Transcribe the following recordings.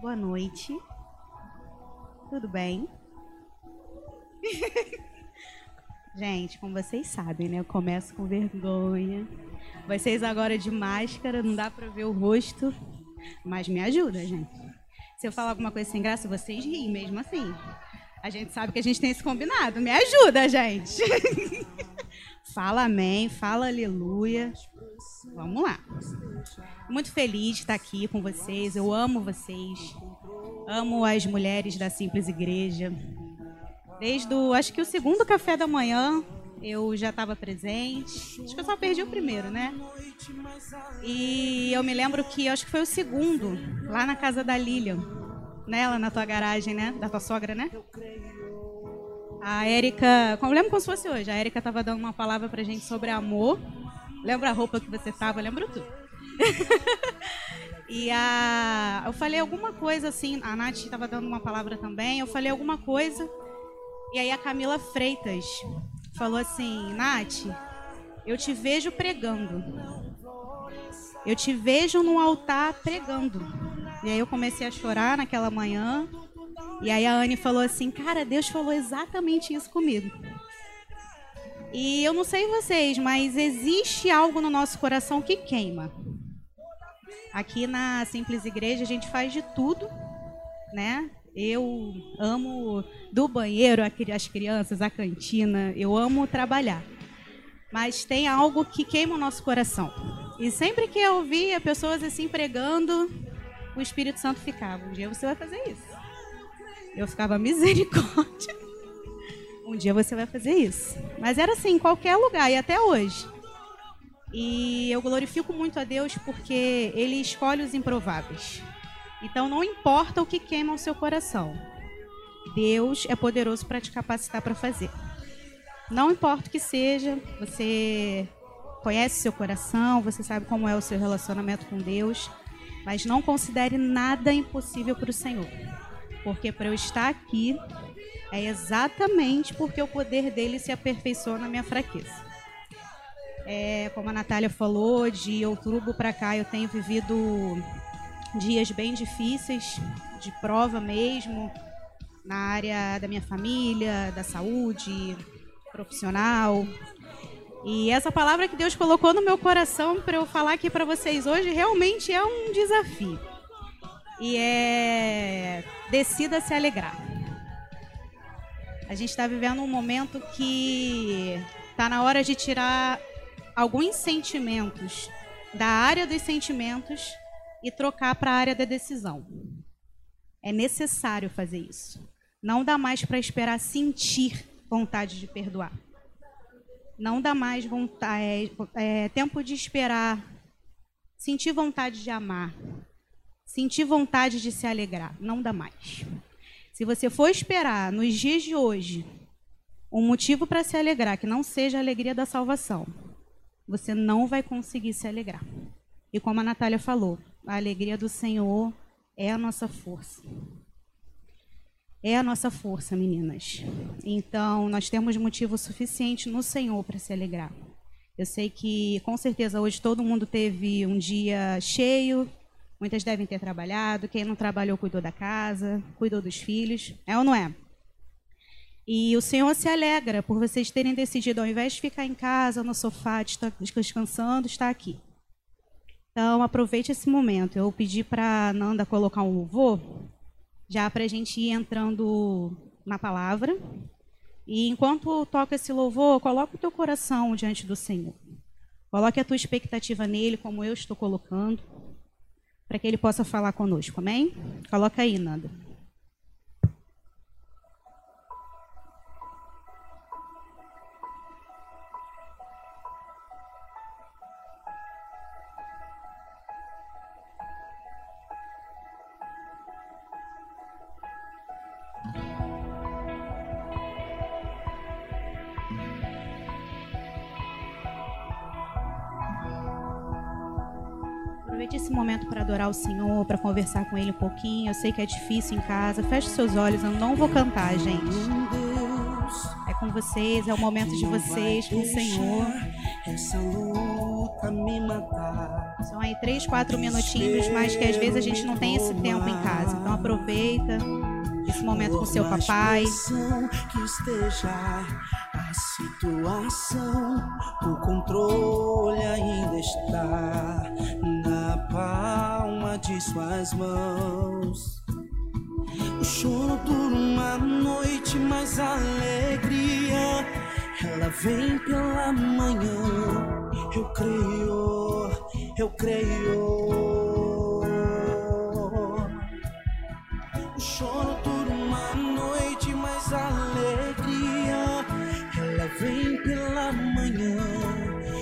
Boa noite. Tudo bem? Gente, como vocês sabem, né? Eu começo com vergonha. Vocês agora de máscara, não dá pra ver o rosto. Mas me ajuda, gente. Se eu falar alguma coisa sem graça, vocês riem mesmo assim. A gente sabe que a gente tem esse combinado. Me ajuda, gente. fala amém, fala aleluia. Vamos lá. Muito feliz de estar aqui com vocês. Eu amo vocês. Amo as mulheres da Simples Igreja. Desde o, acho que o segundo café da manhã, eu já estava presente. Acho que eu só perdi o primeiro, né? E eu me lembro que acho que foi o segundo, lá na casa da Lilian, né? Lá na tua garagem, né? Da tua sogra, né? A Érica, eu lembro como se fosse hoje. A Érica estava dando uma palavra pra gente sobre amor. Lembra a roupa que você tava? Lembro tudo. e a, eu falei alguma coisa assim. A Nath estava dando uma palavra também. Eu falei alguma coisa. E aí a Camila Freitas falou assim: Nath, eu te vejo pregando. Eu te vejo num altar pregando. E aí eu comecei a chorar naquela manhã. E aí a Anne falou assim: Cara, Deus falou exatamente isso comigo. E eu não sei vocês, mas existe algo no nosso coração que queima. Aqui na Simples Igreja a gente faz de tudo, né? Eu amo do banheiro as crianças, a cantina, eu amo trabalhar. Mas tem algo que queima o nosso coração. E sempre que eu via pessoas assim pregando, o Espírito Santo ficava: um dia você vai fazer isso. Eu ficava misericórdia. Um dia você vai fazer isso. Mas era assim, em qualquer lugar, e até hoje. E eu glorifico muito a Deus porque Ele escolhe os improváveis. Então não importa o que queima o seu coração. Deus é poderoso para te capacitar para fazer. Não importa o que seja, você conhece seu coração, você sabe como é o seu relacionamento com Deus, mas não considere nada impossível para o Senhor. Porque para eu estar aqui, é exatamente porque o poder dele se aperfeiçoa na minha fraqueza. É, como a Natália falou, de outubro para cá eu tenho vivido dias bem difíceis, de prova mesmo, na área da minha família, da saúde, profissional. E essa palavra que Deus colocou no meu coração para eu falar aqui para vocês hoje realmente é um desafio. E é decida se alegrar. A gente está vivendo um momento que está na hora de tirar alguns sentimentos da área dos sentimentos e trocar para a área da decisão. É necessário fazer isso. Não dá mais para esperar sentir vontade de perdoar. Não dá mais vontade, é, é, tempo de esperar sentir vontade de amar, sentir vontade de se alegrar. Não dá mais. Se você for esperar nos dias de hoje um motivo para se alegrar que não seja a alegria da salvação, você não vai conseguir se alegrar. E como a Natália falou, a alegria do Senhor é a nossa força. É a nossa força, meninas. Então, nós temos motivo suficiente no Senhor para se alegrar. Eu sei que, com certeza, hoje todo mundo teve um dia cheio, Muitas devem ter trabalhado, quem não trabalhou cuidou da casa, cuidou dos filhos, é ou não é? E o Senhor se alegra por vocês terem decidido, ao invés de ficar em casa, no sofá, descansando, estar aqui. Então, aproveite esse momento. Eu pedi para Nanda colocar um louvor, já para a gente ir entrando na palavra. E enquanto toca esse louvor, coloque o teu coração diante do Senhor. Coloque a tua expectativa nele, como eu estou colocando para que ele possa falar conosco, amém? Coloca aí, Nanda. Esse momento para adorar o Senhor, para conversar com Ele um pouquinho. Eu sei que é difícil em casa. Feche seus olhos, eu não vou cantar, gente. É com vocês, é o momento de vocês com o Senhor. São aí três, quatro minutinhos, mas que às vezes a gente não tem esse tempo em casa. Então aproveita esse momento com seu papai. A situação, o controle ainda está na palma de suas mãos. O choro dura uma noite, mas a alegria ela vem pela manhã. Eu creio, eu creio. O choro dura uma noite, mas a alegria ela vem pela manhã.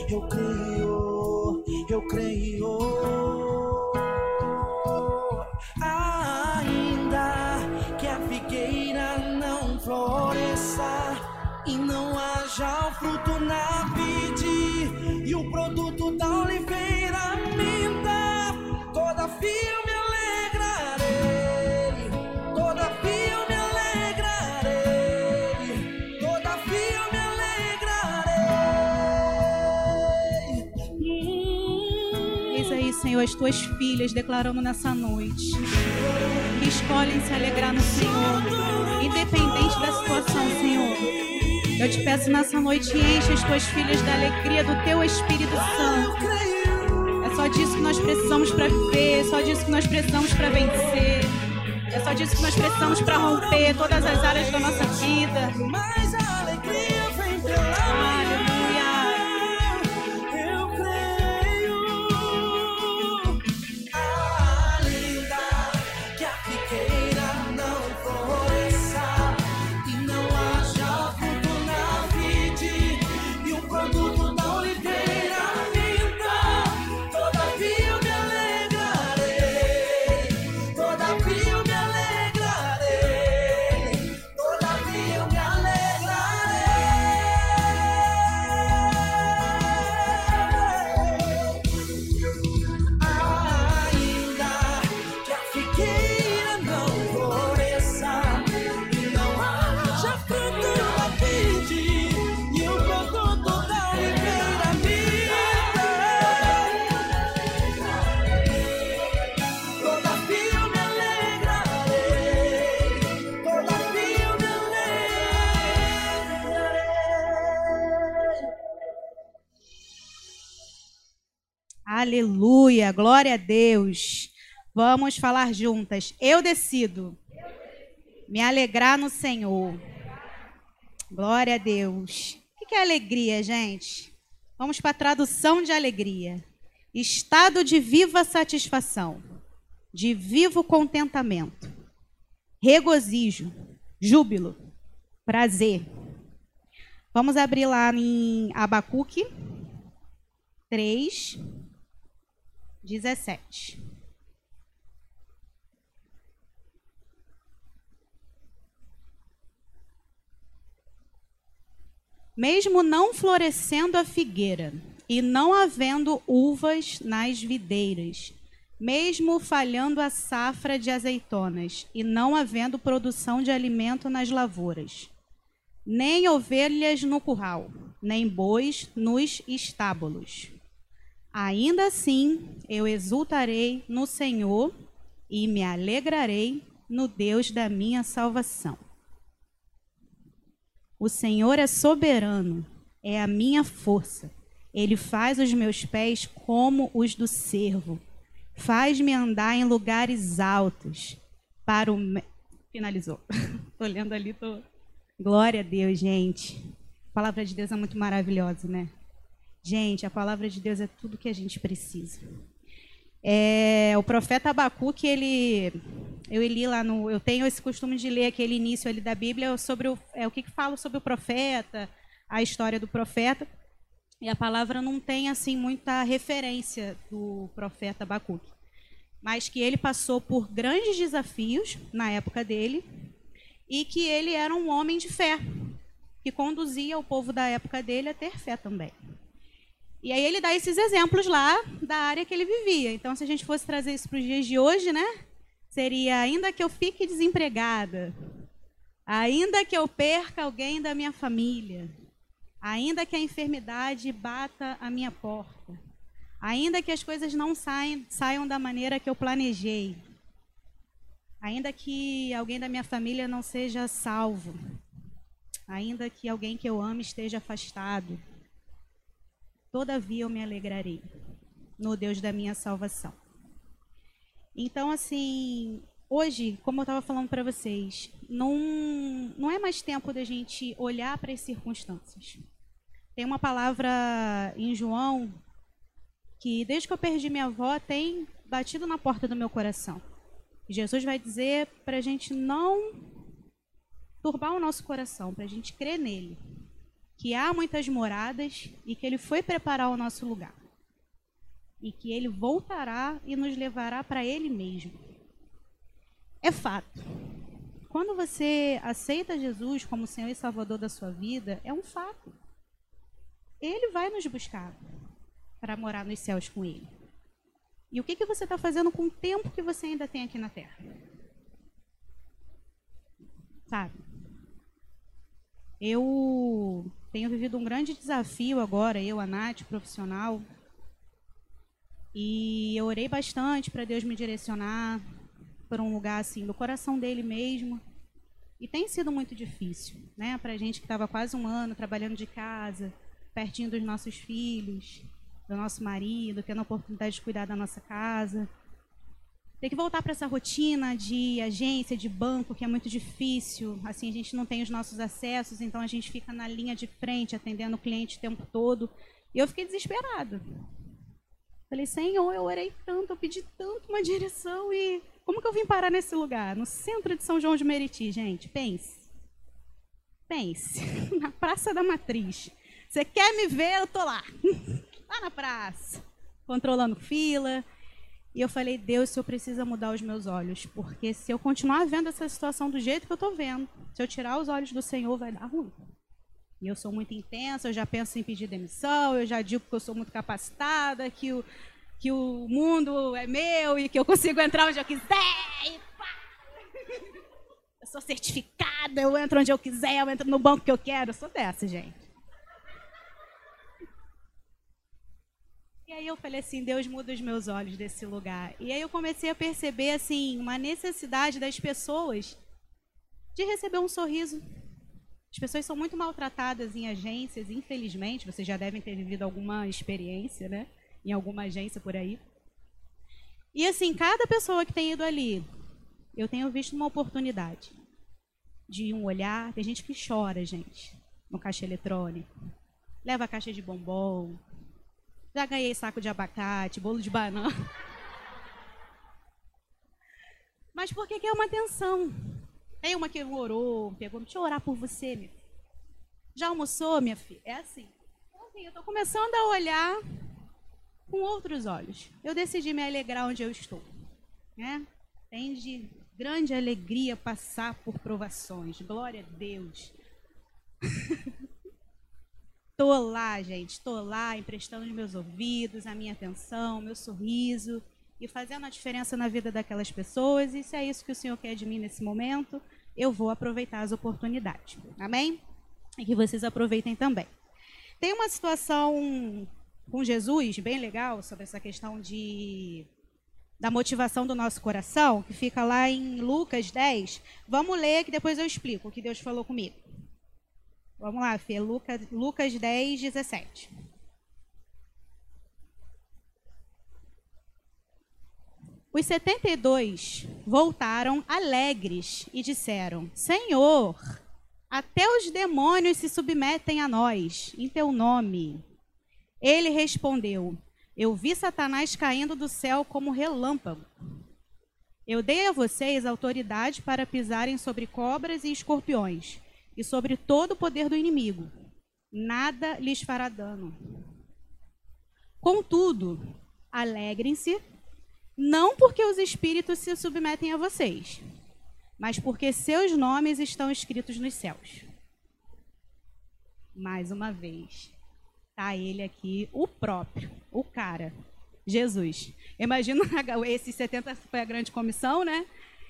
Eu creio, eu creio. E não haja fruto na vide e o produto da oliveira minta, todavia me alegrarei, todavia me alegrarei, todavia me alegrarei. Eis aí, Senhor, as tuas filhas declarando nessa noite que escolhem se alegrar no Senhor, independente da situação, Senhor. Eu te peço nessa noite, enche as tuas filhas da alegria do teu Espírito Santo. É só disso que nós precisamos para viver, é só disso que nós precisamos para vencer. É só disso que nós precisamos para romper todas as áreas da nossa vida. Aleluia, glória a Deus. Vamos falar juntas. Eu decido me alegrar no Senhor. Glória a Deus. O que é alegria, gente? Vamos para a tradução de alegria: estado de viva satisfação, de vivo contentamento, regozijo, júbilo, prazer. Vamos abrir lá em Abacuque 3, 17. Mesmo não florescendo a figueira e não havendo uvas nas videiras, mesmo falhando a safra de azeitonas e não havendo produção de alimento nas lavouras, nem ovelhas no curral, nem bois nos estábulos. Ainda assim, eu exultarei no Senhor e me alegrarei no Deus da minha salvação. O Senhor é soberano, é a minha força. Ele faz os meus pés como os do servo. Faz-me andar em lugares altos. Para o me... finalizou. tô lendo ali, tô Glória a Deus, gente. A palavra de Deus é muito maravilhosa, né? Gente, a palavra de Deus é tudo que a gente precisa. É, o profeta Abacuque, ele, eu li lá no, eu tenho esse costume de ler aquele início ali da Bíblia sobre o, é, o que, que fala sobre o profeta, a história do profeta. E a palavra não tem assim muita referência do profeta Abacuque, mas que ele passou por grandes desafios na época dele e que ele era um homem de fé, que conduzia o povo da época dele a ter fé também. E aí ele dá esses exemplos lá da área que ele vivia. Então, se a gente fosse trazer isso para os dias de hoje, né? Seria ainda que eu fique desempregada, ainda que eu perca alguém da minha família, ainda que a enfermidade bata a minha porta, ainda que as coisas não saiam, saiam da maneira que eu planejei, Ainda que alguém da minha família não seja salvo, ainda que alguém que eu ame esteja afastado, todavia eu me alegrarei no Deus da minha salvação. Então, assim, hoje, como eu estava falando para vocês, não, não é mais tempo da gente olhar para as circunstâncias. Tem uma palavra em João que, desde que eu perdi minha avó, tem batido na porta do meu coração. Jesus vai dizer para a gente não turbar o nosso coração, para a gente crer nele, que há muitas moradas e que ele foi preparar o nosso lugar. E que ele voltará e nos levará para ele mesmo. É fato. Quando você aceita Jesus como Senhor e Salvador da sua vida, é um fato. Ele vai nos buscar para morar nos céus com ele. E o que, que você está fazendo com o tempo que você ainda tem aqui na Terra? Sabe? Eu tenho vivido um grande desafio agora, eu, a Nath, profissional. E eu orei bastante para Deus me direcionar para um lugar assim, do coração dele mesmo. E tem sido muito difícil, né? Para a gente que estava quase um ano trabalhando de casa, pertinho dos nossos filhos, do nosso marido, tendo a oportunidade de cuidar da nossa casa. Tem que voltar para essa rotina de agência, de banco, que é muito difícil. Assim, a gente não tem os nossos acessos, então a gente fica na linha de frente, atendendo o cliente o tempo todo. E eu fiquei desesperada. Falei, Senhor, eu orei tanto, eu pedi tanto uma direção e como que eu vim parar nesse lugar? No centro de São João de Meriti, gente, pense. Pense. Na Praça da Matriz. Você quer me ver? Eu tô lá lá na praça, controlando fila. E eu falei, Deus, se eu precisa mudar os meus olhos, porque se eu continuar vendo essa situação do jeito que eu estou vendo, se eu tirar os olhos do Senhor, vai dar ruim. E eu sou muito intensa, eu já penso em pedir demissão, eu já digo que eu sou muito capacitada, que o, que o mundo é meu e que eu consigo entrar onde eu quiser. E pá. Eu sou certificada, eu entro onde eu quiser, eu entro no banco que eu quero. Eu sou dessa, gente. Aí eu falei assim, Deus muda os meus olhos desse lugar. E aí eu comecei a perceber assim uma necessidade das pessoas de receber um sorriso. As pessoas são muito maltratadas em agências, infelizmente. Vocês já devem ter vivido alguma experiência, né? Em alguma agência por aí. E assim, cada pessoa que tem ido ali, eu tenho visto uma oportunidade de um olhar. Tem gente que chora, gente, no caixa eletrônico. Leva a caixa de bombom, já ganhei saco de abacate, bolo de banana. Mas por que é uma atenção? Tem uma que orou, pegou, deixa eu orar por você, minha. Já almoçou, minha filha? É assim. Então, assim, eu estou começando a olhar com outros olhos. Eu decidi me alegrar onde eu estou. Né? Tem de grande alegria passar por provações. Glória a Deus. Tô lá, gente, tô lá emprestando os meus ouvidos, a minha atenção, meu sorriso e fazendo a diferença na vida daquelas pessoas. E se é isso que o Senhor quer de mim nesse momento, eu vou aproveitar as oportunidades. Amém? E que vocês aproveitem também. Tem uma situação com Jesus bem legal sobre essa questão de da motivação do nosso coração, que fica lá em Lucas 10. Vamos ler que depois eu explico o que Deus falou comigo. Vamos lá, Fê. Lucas, Lucas 10, 17. Os 72 voltaram alegres e disseram: Senhor, até os demônios se submetem a nós, em teu nome. Ele respondeu: Eu vi Satanás caindo do céu como relâmpago. Eu dei a vocês autoridade para pisarem sobre cobras e escorpiões e sobre todo o poder do inimigo. Nada lhes fará dano. Contudo, alegrem-se, não porque os espíritos se submetem a vocês, mas porque seus nomes estão escritos nos céus. Mais uma vez, tá ele aqui, o próprio, o cara, Jesus. Imagina esses 70 foi a grande comissão, né?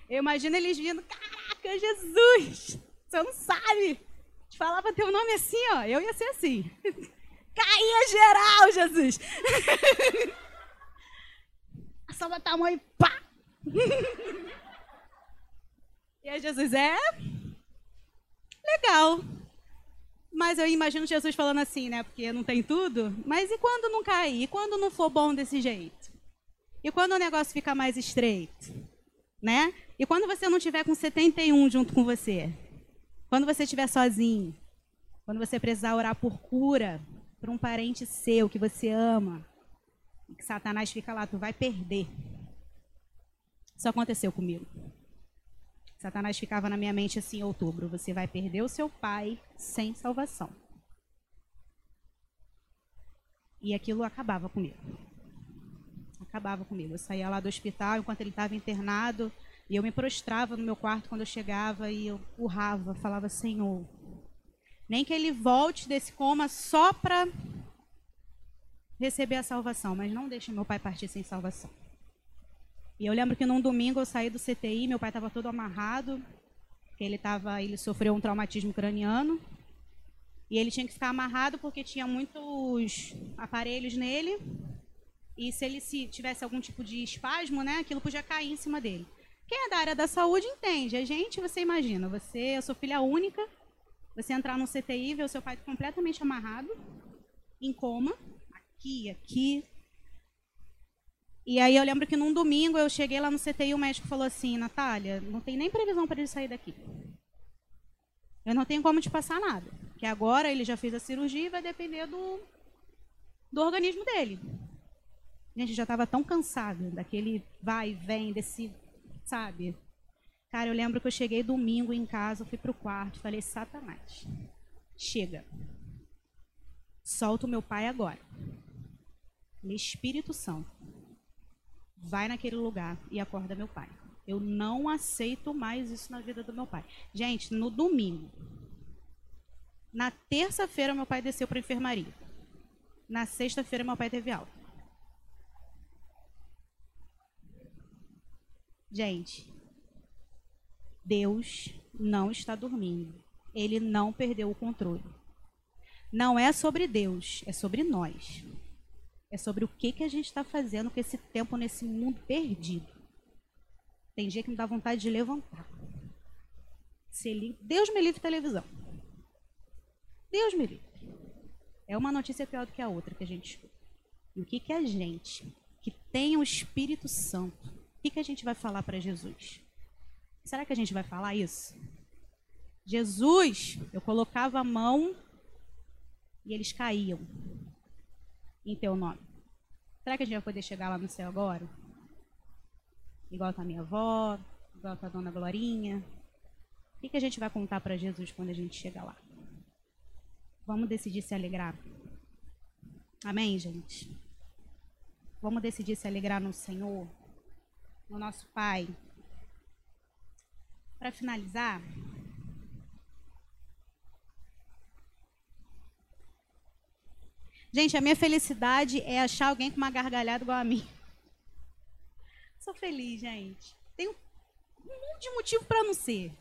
Eu imagino eles vindo, caraca, Jesus! Você não sabe. Te falava teu nome assim, ó. Eu ia ser assim. Caía geral, Jesus. A salva tamanho, pá. Aí Jesus é legal. Mas eu imagino Jesus falando assim, né? Porque não tem tudo. Mas e quando não cair? E quando não for bom desse jeito? E quando o negócio ficar mais estreito? Né? E quando você não tiver com 71 junto com você? Quando você estiver sozinho? Quando você precisar orar por cura para um parente seu que você ama? Que Satanás fica lá, tu vai perder. Isso aconteceu comigo. Satanás ficava na minha mente assim em outubro: você vai perder o seu pai sem salvação. E aquilo acabava comigo. Acabava comigo. Eu saía lá do hospital enquanto ele estava internado e eu me prostrava no meu quarto quando eu chegava e eu urrava, falava: Senhor, nem que ele volte desse coma só para receber a salvação, mas não deixe meu pai partir sem salvação. E eu lembro que num domingo eu saí do CTI, meu pai estava todo amarrado, porque ele tava, ele sofreu um traumatismo craniano. E ele tinha que ficar amarrado porque tinha muitos aparelhos nele. E se ele se tivesse algum tipo de espasmo, né, aquilo podia cair em cima dele. Quem é da área da saúde entende. A gente, você imagina, você, eu sou filha única, você entrar no CTI, ver o seu pai completamente amarrado, em coma, aqui, aqui, e aí eu lembro que num domingo eu cheguei lá no CTI o médico falou assim, Natália, não tem nem previsão para ele sair daqui. Eu não tenho como te passar nada. Que agora ele já fez a cirurgia e vai depender do, do organismo dele. Gente, já estava tão cansada daquele vai e vem, desse, sabe? Cara, eu lembro que eu cheguei domingo em casa, fui pro quarto, falei, Satanás, chega. Solta o meu pai agora. Espírito Santo vai naquele lugar e acorda meu pai. Eu não aceito mais isso na vida do meu pai. Gente, no domingo, na terça-feira, meu pai desceu para enfermaria. Na sexta-feira, meu pai teve alta. Gente, Deus não está dormindo. Ele não perdeu o controle. Não é sobre Deus, é sobre nós. É sobre o que, que a gente está fazendo com esse tempo nesse mundo perdido. Tem dia que me dá vontade de levantar. Deus me livre televisão. Deus me livre. É uma notícia pior do que a outra que a gente escuta. E o que, que a gente, que tem o Espírito Santo, que, que a gente vai falar para Jesus? Será que a gente vai falar isso? Jesus, eu colocava a mão e eles caíam em teu nome. Será que a gente vai poder chegar lá no céu agora? Igual a minha avó, igual com a dona Glorinha. O que, que a gente vai contar para Jesus quando a gente chegar lá? Vamos decidir se alegrar. Amém, gente? Vamos decidir se alegrar no Senhor, no nosso Pai. Para finalizar, Gente, a minha felicidade é achar alguém com uma gargalhada igual a mim. Sou feliz, gente. Tenho um monte de motivo para não ser.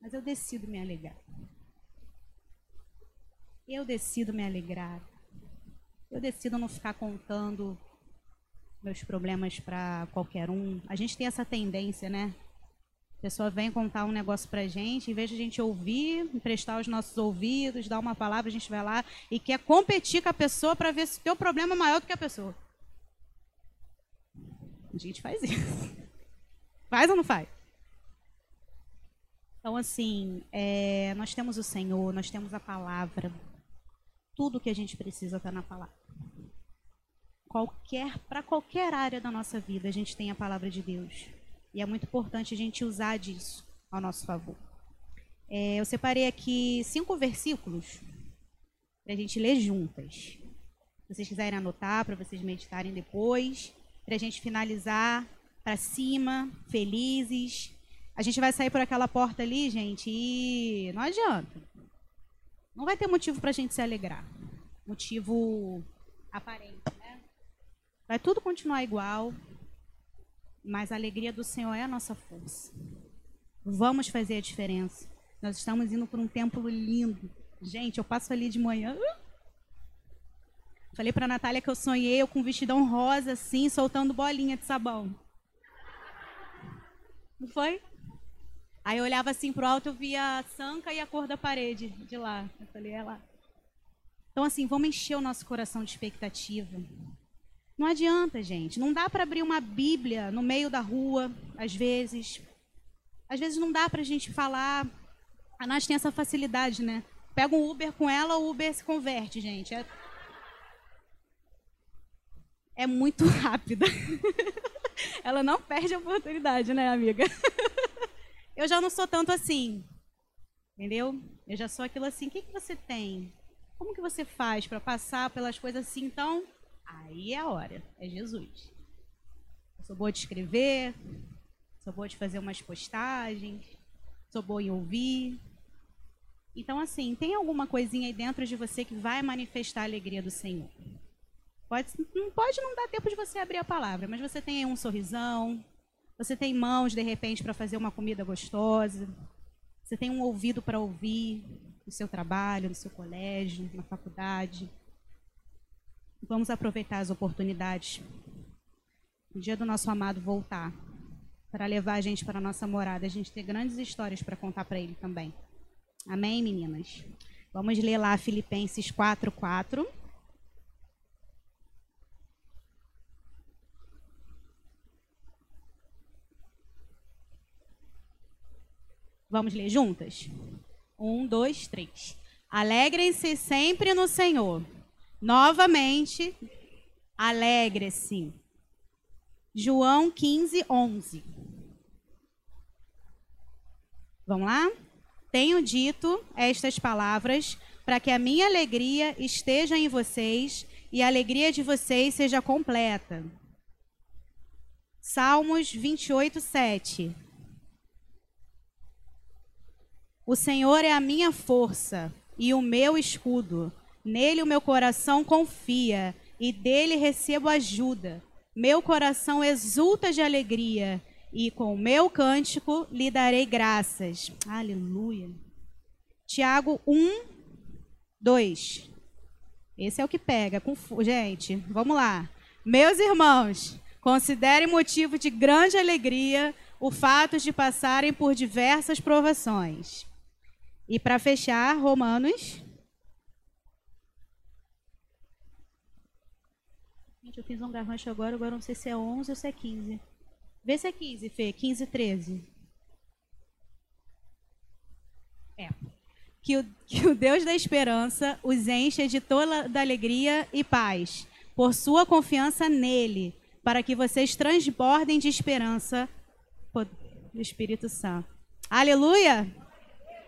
Mas eu decido me alegrar. Eu decido me alegrar. Eu decido não ficar contando meus problemas para qualquer um. A gente tem essa tendência, né? A pessoa vem contar um negócio pra gente, em vez de a gente ouvir, emprestar os nossos ouvidos, dar uma palavra, a gente vai lá e quer competir com a pessoa para ver se o teu problema é maior do que a pessoa. A gente faz isso. Faz ou não faz? Então, assim, é, nós temos o Senhor, nós temos a palavra. Tudo que a gente precisa está na palavra. Qualquer, para qualquer área da nossa vida, a gente tem a palavra de Deus. E é muito importante a gente usar disso ao nosso favor. É, eu separei aqui cinco versículos para a gente ler juntas. Se vocês quiserem anotar, para vocês meditarem depois, para a gente finalizar para cima, felizes. A gente vai sair por aquela porta ali, gente, e não adianta. Não vai ter motivo para a gente se alegrar. Motivo aparente? Vai tudo continuar igual, mas a alegria do Senhor é a nossa força. Vamos fazer a diferença. Nós estamos indo para um templo lindo. Gente, eu passo ali de manhã. Falei para a Natália que eu sonhei eu com um vestidão rosa assim, soltando bolinha de sabão. Não foi? Aí eu olhava assim pro alto, eu via a sanca e a cor da parede de lá. Eu falei, é lá. Então, assim, vamos encher o nosso coração de expectativa. Não adianta, gente. Não dá para abrir uma Bíblia no meio da rua, às vezes. Às vezes não dá para a gente falar. A Nath tem essa facilidade, né? Pega um Uber com ela, o Uber se converte, gente. É, é muito rápida. ela não perde a oportunidade, né, amiga? Eu já não sou tanto assim. Entendeu? Eu já sou aquilo assim. O que, que você tem? Como que você faz para passar pelas coisas assim? Então, aí é a hora. É Jesus. Eu sou boa de escrever, sou boa de fazer umas postagens, sou boa em ouvir. Então, assim, tem alguma coisinha aí dentro de você que vai manifestar a alegria do Senhor. Pode, pode não dar tempo de você abrir a palavra, mas você tem aí um sorrisão, você tem mãos, de repente, para fazer uma comida gostosa. Você tem um ouvido para ouvir no seu trabalho, no seu colégio, na faculdade. Vamos aproveitar as oportunidades. No dia do nosso amado voltar, para levar a gente para a nossa morada, a gente ter grandes histórias para contar para ele também. Amém, meninas? Vamos ler lá Filipenses 4, 4. Vamos ler juntas? Um, dois, três. Alegrem-se sempre no Senhor. Novamente, alegre-se. João 15, 11. Vamos lá? Tenho dito estas palavras para que a minha alegria esteja em vocês e a alegria de vocês seja completa. Salmos 28, 7. O Senhor é a minha força e o meu escudo. Nele o meu coração confia e dele recebo ajuda. Meu coração exulta de alegria e com o meu cântico lhe darei graças. Aleluia. Tiago 1, 2. Esse é o que pega. Gente, vamos lá. Meus irmãos, considerem motivo de grande alegria o fato de passarem por diversas provações e para fechar, Romanos. Gente, eu fiz um garrancho agora, agora não sei se é 11 ou se é 15. Vê se é 15, Fê. 15, 13. É. Que o, que o Deus da esperança os encha de toda da alegria e paz, por sua confiança nele, para que vocês transbordem de esperança do Espírito Santo. Aleluia!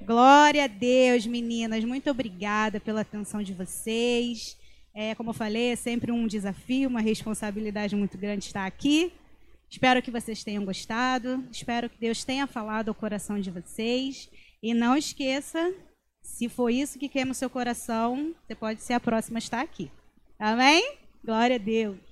Glória a Deus, meninas. Muito obrigada pela atenção de vocês. É, como eu falei, é sempre um desafio, uma responsabilidade muito grande estar aqui. Espero que vocês tenham gostado. Espero que Deus tenha falado ao coração de vocês. E não esqueça, se for isso que queima o seu coração, você pode ser a próxima a estar aqui. Amém? Glória a Deus.